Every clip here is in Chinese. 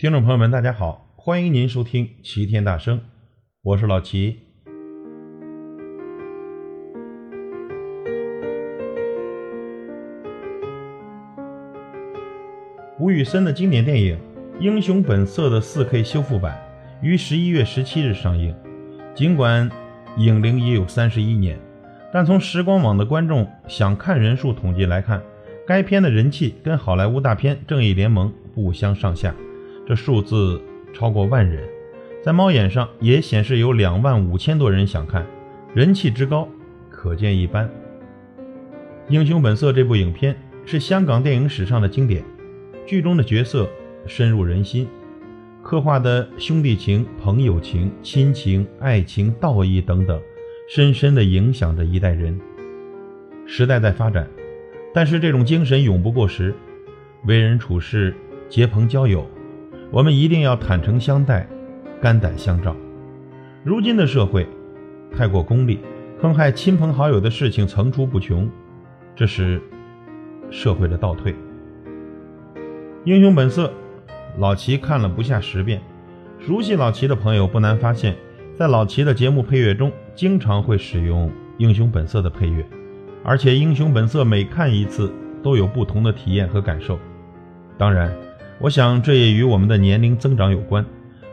听众朋友们，大家好，欢迎您收听《齐天大圣》，我是老齐。吴宇森的经典电影《英雄本色》的 4K 修复版于十一月十七日上映。尽管影龄已有三十一年，但从时光网的观众想看人数统计来看，该片的人气跟好莱坞大片《正义联盟》不相上下，这数字超过万人。在猫眼上也显示有两万五千多人想看，人气之高可见一斑。《英雄本色》这部影片是香港电影史上的经典，剧中的角色深入人心。刻画的兄弟情、朋友情、亲情、爱情、道义等等，深深地影响着一代人。时代在发展，但是这种精神永不过时。为人处事、结朋交友，我们一定要坦诚相待，肝胆相照。如今的社会太过功利，坑害亲朋好友的事情层出不穷，这是社会的倒退。英雄本色。老齐看了不下十遍，熟悉老齐的朋友不难发现，在老齐的节目配乐中，经常会使用《英雄本色》的配乐，而且《英雄本色》每看一次都有不同的体验和感受。当然，我想这也与我们的年龄增长有关，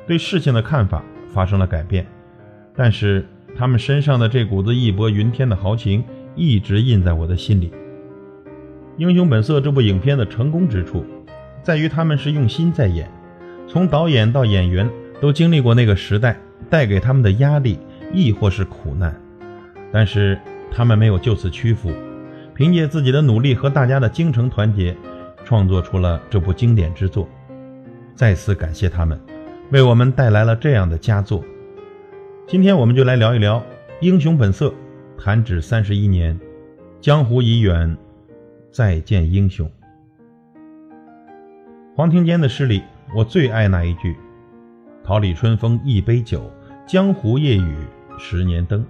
对事情的看法发生了改变。但是他们身上的这股子义薄云天的豪情，一直印在我的心里。《英雄本色》这部影片的成功之处。在于他们是用心在演，从导演到演员都经历过那个时代带给他们的压力，亦或是苦难，但是他们没有就此屈服，凭借自己的努力和大家的精诚团结，创作出了这部经典之作。再次感谢他们，为我们带来了这样的佳作。今天我们就来聊一聊《英雄本色》，弹指三十一年，江湖已远，再见英雄。黄庭坚的诗里，我最爱那一句：“桃李春风一杯酒，江湖夜雨十年灯。”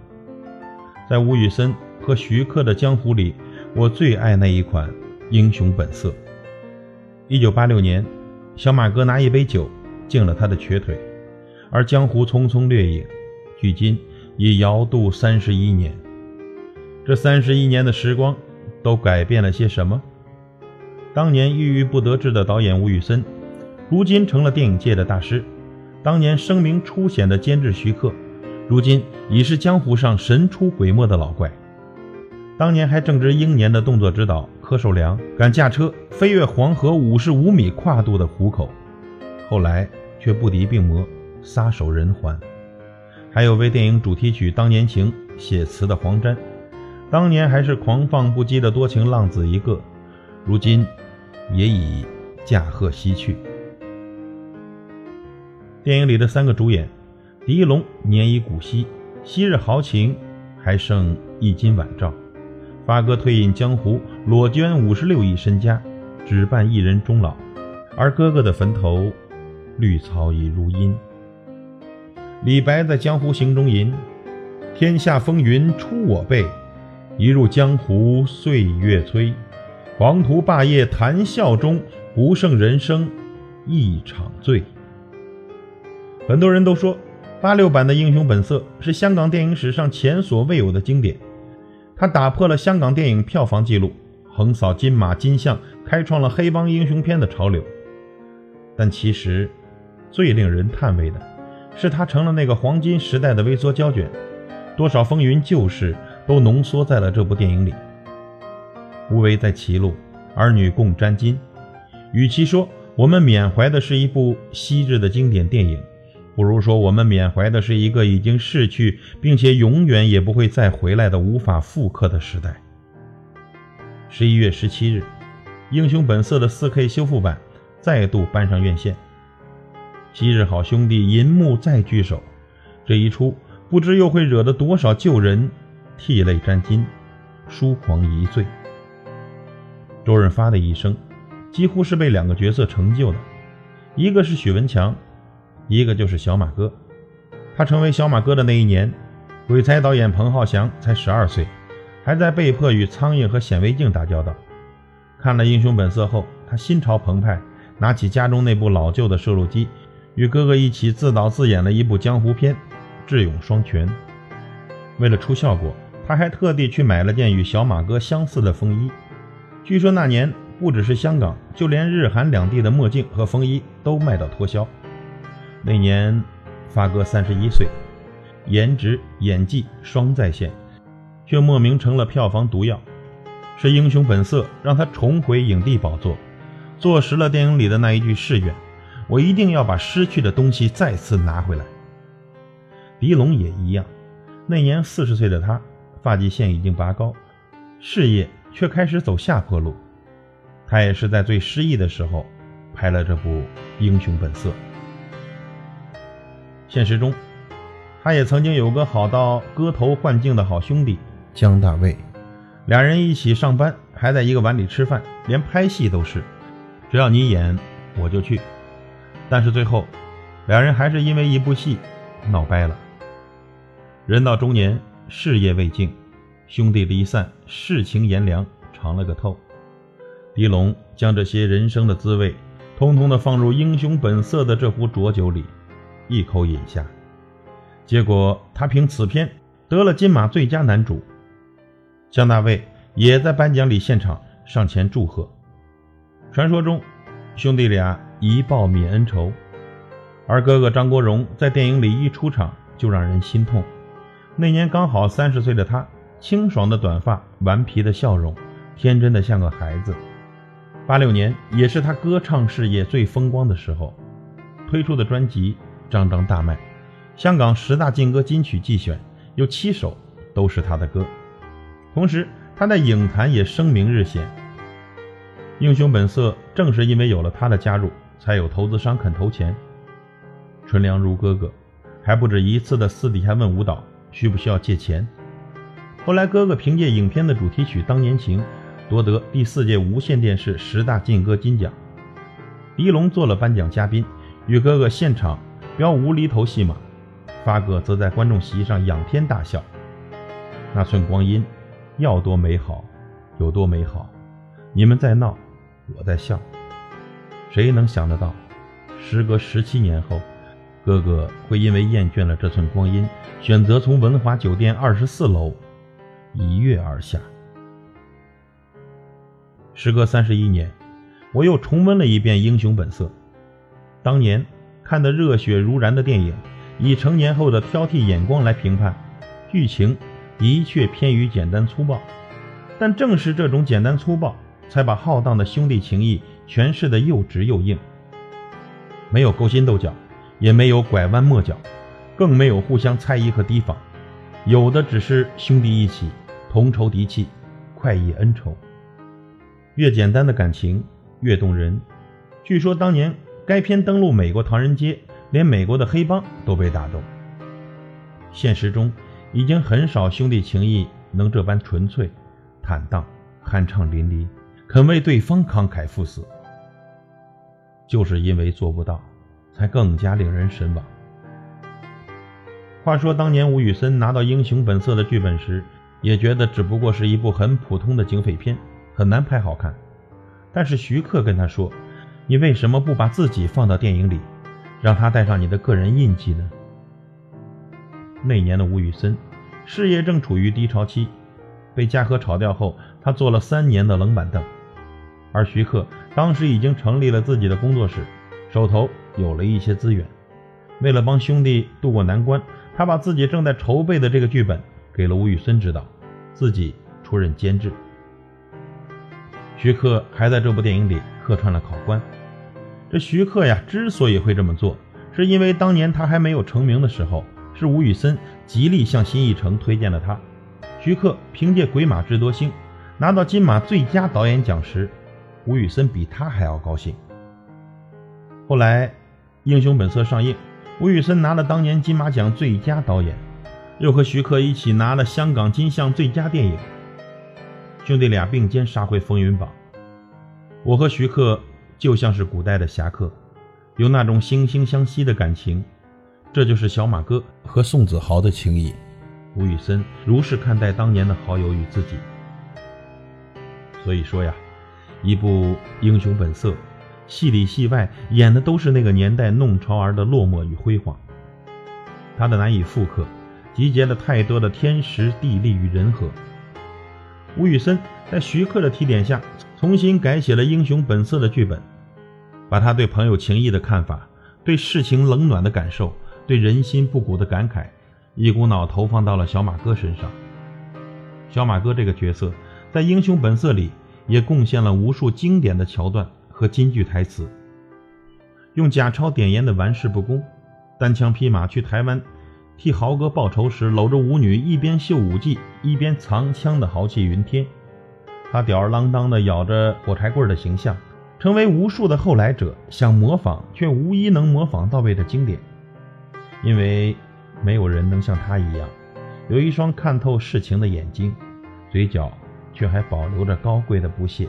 在吴宇森和徐克的江湖里，我最爱那一款《英雄本色》。一九八六年，小马哥拿一杯酒敬了他的瘸腿，而江湖匆匆掠影，距今已遥渡三十一年。这三十一年的时光，都改变了些什么？当年郁郁不得志的导演吴宇森，如今成了电影界的大师；当年声名初显的监制徐克，如今已是江湖上神出鬼没的老怪；当年还正值英年的动作指导柯受良，敢驾车飞越黄河五十五米跨度的虎口，后来却不敌病魔，撒手人寰；还有为电影主题曲《当年情》写词的黄沾，当年还是狂放不羁的多情浪子一个，如今。也已驾鹤西去。电影里的三个主演，狄龙年已古稀，昔日豪情还剩一襟晚照；八哥退隐江湖，裸捐五十六亿身家，只伴一人终老。而哥哥的坟头，绿草已如茵。李白在江湖行中吟：“天下风云出我辈，一入江湖岁月催。”黄图霸业谈笑中，不胜人生一场醉。很多人都说，八六版的《英雄本色》是香港电影史上前所未有的经典，他打破了香港电影票房纪录，横扫金马金像，开创了黑帮英雄片的潮流。但其实，最令人叹为的是，他成了那个黄金时代的微缩胶卷，多少风云旧事都浓缩在了这部电影里。无为在歧路，儿女共沾巾。与其说我们缅怀的是一部昔日的经典电影，不如说我们缅怀的是一个已经逝去并且永远也不会再回来的无法复刻的时代。十一月十七日，《英雄本色》的 4K 修复版再度搬上院线。昔日好兄弟银幕再聚首，这一出不知又会惹得多少旧人涕泪沾襟，疏狂一醉。周润发的一生，几乎是被两个角色成就的，一个是许文强，一个就是小马哥。他成为小马哥的那一年，鬼才导演彭浩翔才十二岁，还在被迫与苍蝇和显微镜打交道。看了《英雄本色》后，他心潮澎湃，拿起家中那部老旧的摄录机，与哥哥一起自导自演了一部江湖片《智勇双全》。为了出效果，他还特地去买了件与小马哥相似的风衣。据说那年不只是香港，就连日韩两地的墨镜和风衣都卖到脱销。那年，发哥三十一岁，颜值演技双在线，却莫名成了票房毒药。是《英雄本色》让他重回影帝宝座，坐实了电影里的那一句誓愿：我一定要把失去的东西再次拿回来。狄龙也一样，那年四十岁的他，发际线已经拔高，事业却开始走下坡路。他也是在最失意的时候，拍了这部《英雄本色》。现实中，他也曾经有个好到割头换颈的好兄弟江大卫，俩人一起上班，还在一个碗里吃饭，连拍戏都是，只要你演，我就去。但是最后，两人还是因为一部戏闹掰了。人到中年，事业未竟，兄弟离散，世情炎凉，尝了个透。狄龙将这些人生的滋味，通通的放入《英雄本色》的这壶浊酒里。一口饮下，结果他凭此片得了金马最佳男主。姜大卫也在颁奖礼现场上前祝贺。传说中，兄弟俩一报泯恩仇，而哥哥张国荣在电影里一出场就让人心痛。那年刚好三十岁的他，清爽的短发，顽皮的笑容，天真的像个孩子。八六年也是他歌唱事业最风光的时候，推出的专辑。张张大卖，香港十大劲歌金曲季选有七首都是他的歌。同时，他在影坛也声名日显。《英雄本色》正是因为有了他的加入，才有投资商肯投钱。纯良如哥哥，还不止一次的私底下问舞蹈需不需要借钱。后来，哥哥凭借影片的主题曲《当年情》夺得第四届无线电视十大劲歌金奖。狄龙做了颁奖嘉宾，与哥哥现场。标无厘头戏码，发哥则在观众席上仰天大笑。那寸光阴，要多美好有多美好。你们在闹，我在笑。谁能想得到，时隔十七年后，哥哥会因为厌倦了这寸光阴，选择从文华酒店二十四楼一跃而下。时隔三十一年，我又重温了一遍《英雄本色》，当年。看得热血如燃的电影，以成年后的挑剔眼光来评判，剧情的确偏于简单粗暴。但正是这种简单粗暴，才把浩荡的兄弟情谊诠释得又直又硬。没有勾心斗角，也没有拐弯抹角，更没有互相猜疑和提防，有的只是兄弟一起，同仇敌气，快意恩仇。越简单的感情越动人。据说当年。该片登陆美国唐人街，连美国的黑帮都被打动。现实中已经很少兄弟情谊能这般纯粹、坦荡、酣畅淋漓，肯为对方慷慨赴死。就是因为做不到，才更加令人神往。话说当年吴宇森拿到《英雄本色》的剧本时，也觉得只不过是一部很普通的警匪片，很难拍好看。但是徐克跟他说。你为什么不把自己放到电影里，让他带上你的个人印记呢？那年的吴宇森，事业正处于低潮期，被嘉禾炒掉后，他坐了三年的冷板凳。而徐克当时已经成立了自己的工作室，手头有了一些资源。为了帮兄弟渡过难关，他把自己正在筹备的这个剧本给了吴宇森指导，自己出任监制。徐克还在这部电影里客串了考官。这徐克呀，之所以会这么做，是因为当年他还没有成名的时候，是吴宇森极力向新艺城推荐了他。徐克凭借《鬼马智多星》拿到金马最佳导演奖时，吴宇森比他还要高兴。后来，《英雄本色》上映，吴宇森拿了当年金马奖最佳导演，又和徐克一起拿了香港金像最佳电影。兄弟俩并肩杀回风云榜。我和徐克。就像是古代的侠客，有那种惺惺相惜的感情，这就是小马哥和宋子豪的情谊。吴宇森如是看待当年的好友与自己。所以说呀，一部《英雄本色》戏里戏外演的都是那个年代弄潮儿的落寞与辉煌。他的难以复刻，集结了太多的天时地利与人和。吴宇森在徐克的提点下，重新改写了《英雄本色》的剧本，把他对朋友情谊的看法、对世情冷暖的感受、对人心不古的感慨，一股脑投放到了小马哥身上。小马哥这个角色，在《英雄本色》里也贡献了无数经典的桥段和金句台词，用假钞点烟的玩世不恭。单枪匹马去台湾替豪哥报仇时，搂着舞女一边秀武技一边藏枪的豪气云天。他吊儿郎当的咬着火柴棍的形象，成为无数的后来者想模仿却无一能模仿到位的经典。因为没有人能像他一样，有一双看透世情的眼睛，嘴角却还保留着高贵的不屑。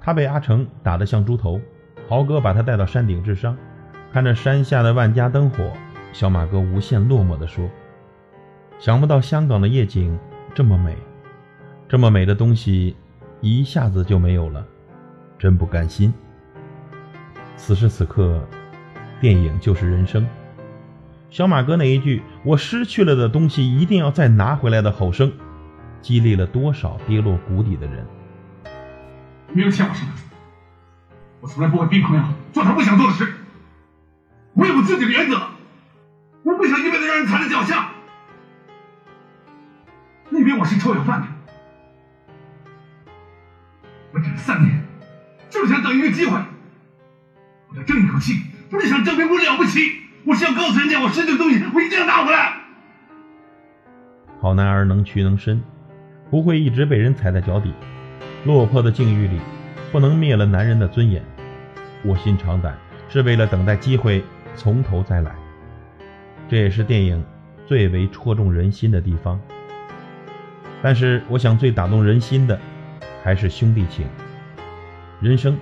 他被阿成打得像猪头，豪哥把他带到山顶治伤。看着山下的万家灯火，小马哥无限落寞地说：“想不到香港的夜景这么美，这么美的东西一下子就没有了，真不甘心。”此时此刻，电影就是人生。小马哥那一句“我失去了的东西一定要再拿回来”的吼声，激励了多少跌落谷底的人。没有欠我什么，我从来不会逼朋友做他不想做的事。我有我自己的原则，我不想一辈子让人踩在脚下。你以为我是臭要饭的？三年，就是想等一个机会。我要争一口气，不是想证明我了不起，我是要告诉人家，我失去的东西，我一定要拿回来。好男儿能屈能伸，不会一直被人踩在脚底。落魄的境遇里，不能灭了男人的尊严。卧薪尝胆，是为了等待机会。从头再来，这也是电影最为戳中人心的地方。但是，我想最打动人心的还是兄弟情。人生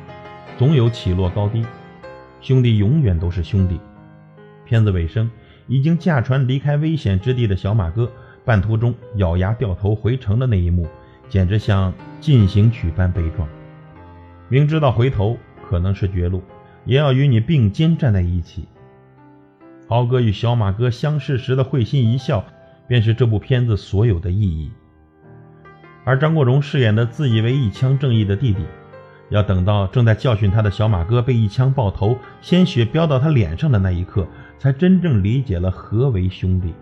总有起落高低，兄弟永远都是兄弟。片子尾声，已经驾船离开危险之地的小马哥，半途中咬牙掉头回城的那一幕，简直像进行曲般悲壮。明知道回头可能是绝路，也要与你并肩站在一起。豪哥与小马哥相视时的会心一笑，便是这部片子所有的意义。而张国荣饰演的自以为一腔正义的弟弟，要等到正在教训他的小马哥被一枪爆头，鲜血飙到他脸上的那一刻，才真正理解了何为兄弟。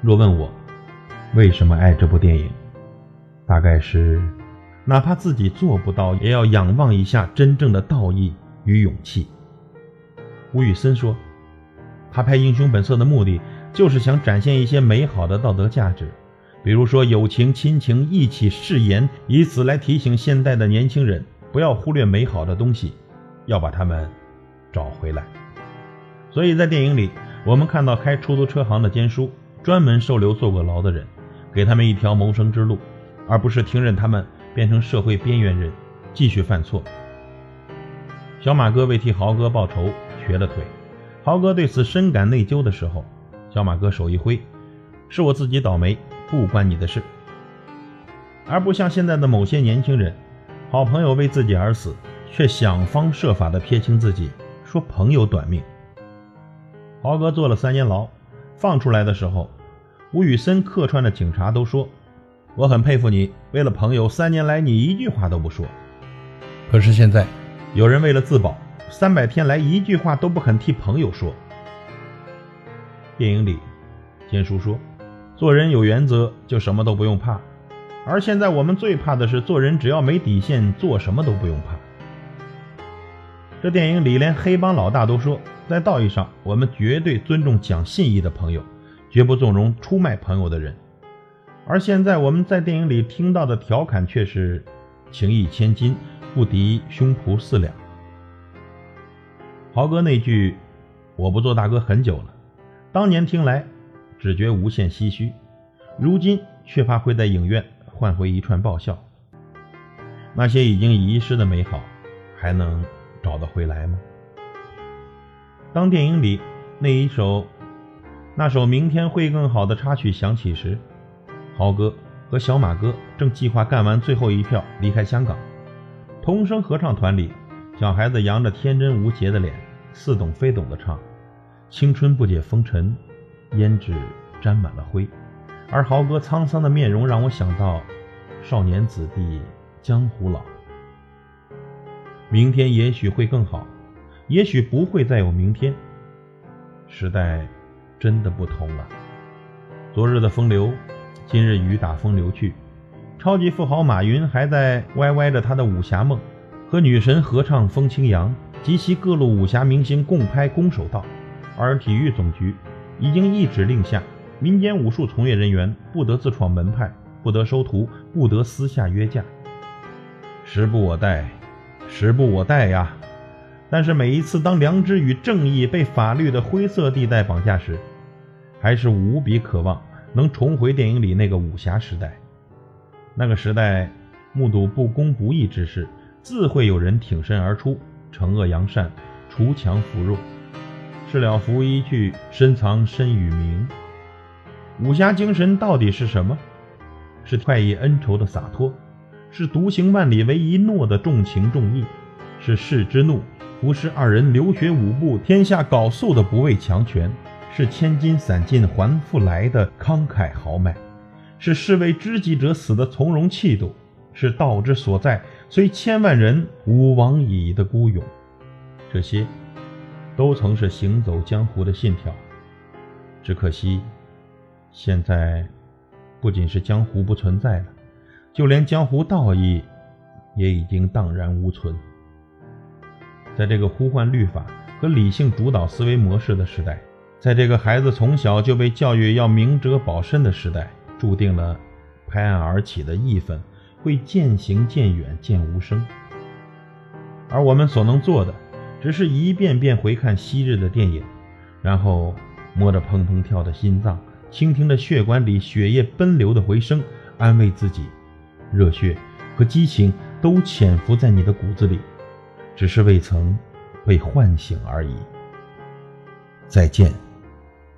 若问我为什么爱这部电影，大概是哪怕自己做不到，也要仰望一下真正的道义与勇气。吴宇森说：“他拍《英雄本色》的目的，就是想展现一些美好的道德价值，比如说友情、亲情、义气、誓言，以此来提醒现代的年轻人不要忽略美好的东西，要把他们找回来。所以在电影里，我们看到开出租车行的坚叔专门收留坐过牢的人，给他们一条谋生之路，而不是听任他们变成社会边缘人，继续犯错。小马哥为替豪哥报仇。”瘸了腿，豪哥对此深感内疚的时候，小马哥手一挥：“是我自己倒霉，不关你的事。”而不像现在的某些年轻人，好朋友为自己而死，却想方设法的撇清自己，说朋友短命。豪哥坐了三年牢，放出来的时候，吴宇森客串的警察都说：“我很佩服你，为了朋友，三年来你一句话都不说。”可是现在，有人为了自保。三百天来一句话都不肯替朋友说。电影里，坚叔说：“做人有原则，就什么都不用怕。”而现在我们最怕的是做人只要没底线，做什么都不用怕。这电影里连黑帮老大都说，在道义上，我们绝对尊重讲信义的朋友，绝不纵容出卖朋友的人。而现在我们在电影里听到的调侃却是：“情义千金，不敌胸脯四两。”豪哥那句“我不做大哥很久了”，当年听来只觉无限唏嘘，如今却怕会在影院换回一串爆笑。那些已经遗失的美好，还能找得回来吗？当电影里那一首那首明天会更好的插曲响起时，豪哥和小马哥正计划干完最后一票离开香港。童声合唱团里，小孩子扬着天真无邪的脸，似懂非懂的唱：“青春不解风尘，胭脂沾满了灰。”而豪哥沧桑的面容让我想到：少年子弟江湖老。明天也许会更好，也许不会再有明天。时代真的不同了。昨日的风流，今日雨打风流去。超级富豪马云还在歪歪着他的武侠梦，和女神合唱《风清扬》，及其各路武侠明星共拍《攻守道》。而体育总局已经一纸令下，民间武术从业人员不得自创门派，不得收徒，不得私下约架。时不我待，时不我待呀！但是每一次当良知与正义被法律的灰色地带绑架时，还是无比渴望能重回电影里那个武侠时代。那个时代，目睹不公不义之事，自会有人挺身而出，惩恶扬善，除强扶弱。事了拂衣去，深藏身与名。武侠精神到底是什么？是快意恩仇的洒脱，是独行万里为一诺的重情重义，是士之怒，不是二人流血舞步，天下缟素的不畏强权，是千金散尽还复来的慷慨豪迈。是士为知己者死的从容气度，是道之所在，虽千万人吾往矣的孤勇。这些，都曾是行走江湖的信条。只可惜，现在不仅是江湖不存在了，就连江湖道义也已经荡然无存。在这个呼唤律法和理性主导思维模式的时代，在这个孩子从小就被教育要明哲保身的时代。注定了，拍案而起的义愤会渐行渐远，渐无声。而我们所能做的，只是一遍遍回看昔日的电影，然后摸着砰砰跳的心脏，倾听着血管里血液奔流的回声，安慰自己：热血和激情都潜伏在你的骨子里，只是未曾被唤醒而已。再见，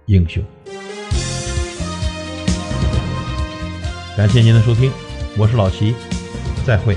英雄。感谢您的收听，我是老齐，再会。